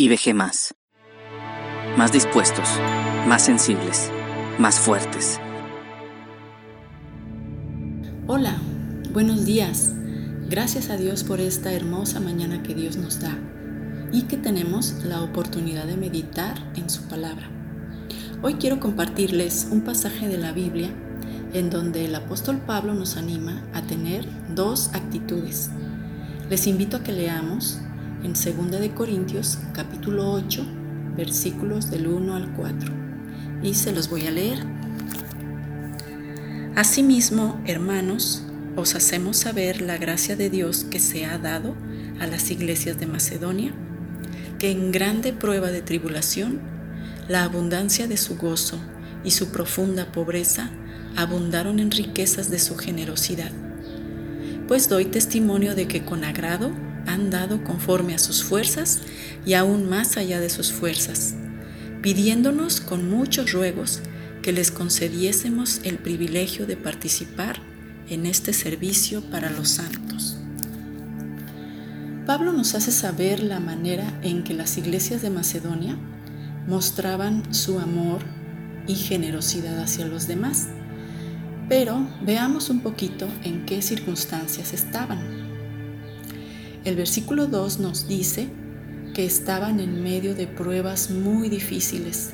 y vejé más. Más dispuestos, más sensibles, más fuertes. Hola, buenos días. Gracias a Dios por esta hermosa mañana que Dios nos da y que tenemos la oportunidad de meditar en su palabra. Hoy quiero compartirles un pasaje de la Biblia en donde el apóstol Pablo nos anima a tener dos actitudes. Les invito a que leamos en 2 de Corintios capítulo 8 versículos del 1 al 4 y se los voy a leer. Asimismo, hermanos, os hacemos saber la gracia de Dios que se ha dado a las iglesias de Macedonia, que en grande prueba de tribulación la abundancia de su gozo y su profunda pobreza abundaron en riquezas de su generosidad. Pues doy testimonio de que con agrado han dado conforme a sus fuerzas y aún más allá de sus fuerzas, pidiéndonos con muchos ruegos que les concediésemos el privilegio de participar en este servicio para los santos. Pablo nos hace saber la manera en que las iglesias de Macedonia mostraban su amor y generosidad hacia los demás. Pero veamos un poquito en qué circunstancias estaban. El versículo 2 nos dice que estaban en medio de pruebas muy difíciles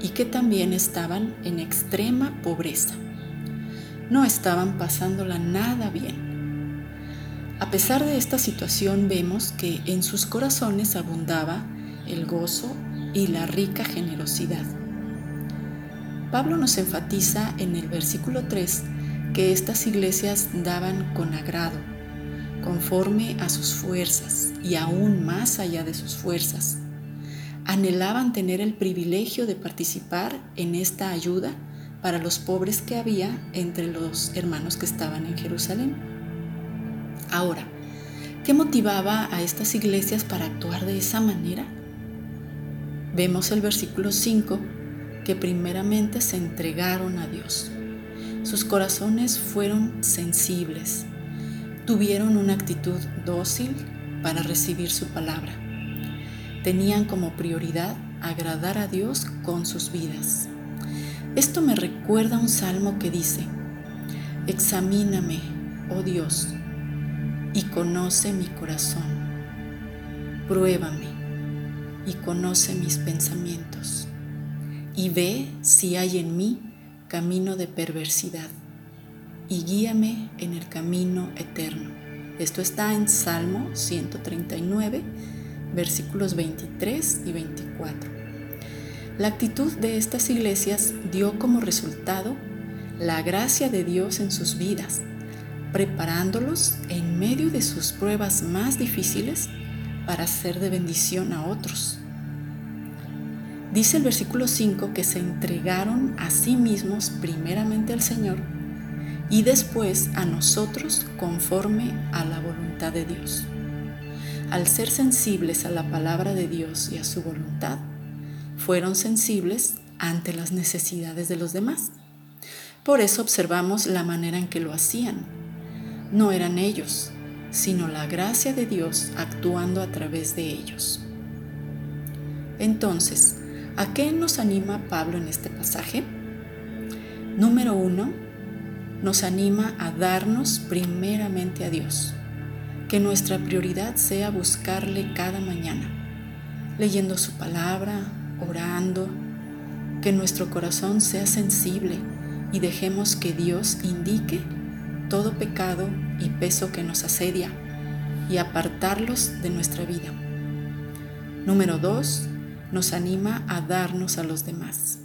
y que también estaban en extrema pobreza. No estaban pasándola nada bien. A pesar de esta situación vemos que en sus corazones abundaba el gozo y la rica generosidad. Pablo nos enfatiza en el versículo 3 que estas iglesias daban con agrado, conforme a sus fuerzas y aún más allá de sus fuerzas. Anhelaban tener el privilegio de participar en esta ayuda para los pobres que había entre los hermanos que estaban en Jerusalén. Ahora, ¿qué motivaba a estas iglesias para actuar de esa manera? Vemos el versículo 5 que primeramente se entregaron a Dios. Sus corazones fueron sensibles, tuvieron una actitud dócil para recibir su palabra. Tenían como prioridad agradar a Dios con sus vidas. Esto me recuerda un salmo que dice, Examíname, oh Dios, y conoce mi corazón. Pruébame y conoce mis pensamientos, y ve si hay en mí camino de perversidad, y guíame en el camino eterno. Esto está en Salmo 139, versículos 23 y 24. La actitud de estas iglesias dio como resultado la gracia de Dios en sus vidas, preparándolos en medio de sus pruebas más difíciles para ser de bendición a otros. Dice el versículo 5 que se entregaron a sí mismos primeramente al Señor y después a nosotros conforme a la voluntad de Dios. Al ser sensibles a la palabra de Dios y a su voluntad, fueron sensibles ante las necesidades de los demás. Por eso observamos la manera en que lo hacían. No eran ellos, sino la gracia de Dios actuando a través de ellos. Entonces, ¿a qué nos anima Pablo en este pasaje? Número uno, nos anima a darnos primeramente a Dios, que nuestra prioridad sea buscarle cada mañana, leyendo su palabra, orando, que nuestro corazón sea sensible y dejemos que Dios indique todo pecado y peso que nos asedia y apartarlos de nuestra vida. Número dos, nos anima a darnos a los demás.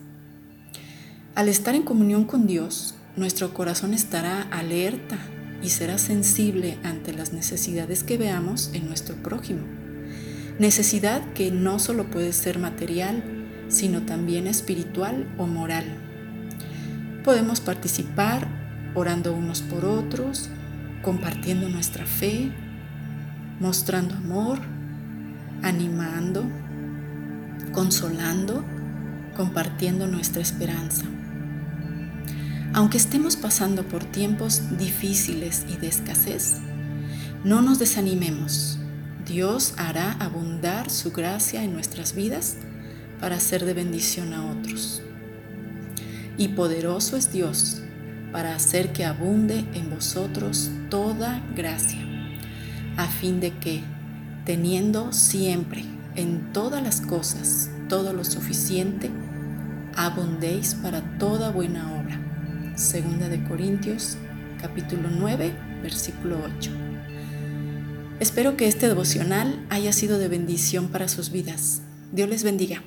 Al estar en comunión con Dios, nuestro corazón estará alerta y será sensible ante las necesidades que veamos en nuestro prójimo. Necesidad que no solo puede ser material, sino también espiritual o moral. Podemos participar orando unos por otros, compartiendo nuestra fe, mostrando amor, animando, consolando, compartiendo nuestra esperanza. Aunque estemos pasando por tiempos difíciles y de escasez, no nos desanimemos. Dios hará abundar su gracia en nuestras vidas para ser de bendición a otros. Y poderoso es Dios para hacer que abunde en vosotros toda gracia, a fin de que, teniendo siempre en todas las cosas todo lo suficiente, abundéis para toda buena obra. Segunda de Corintios capítulo 9, versículo 8. Espero que este devocional haya sido de bendición para sus vidas. Dios les bendiga.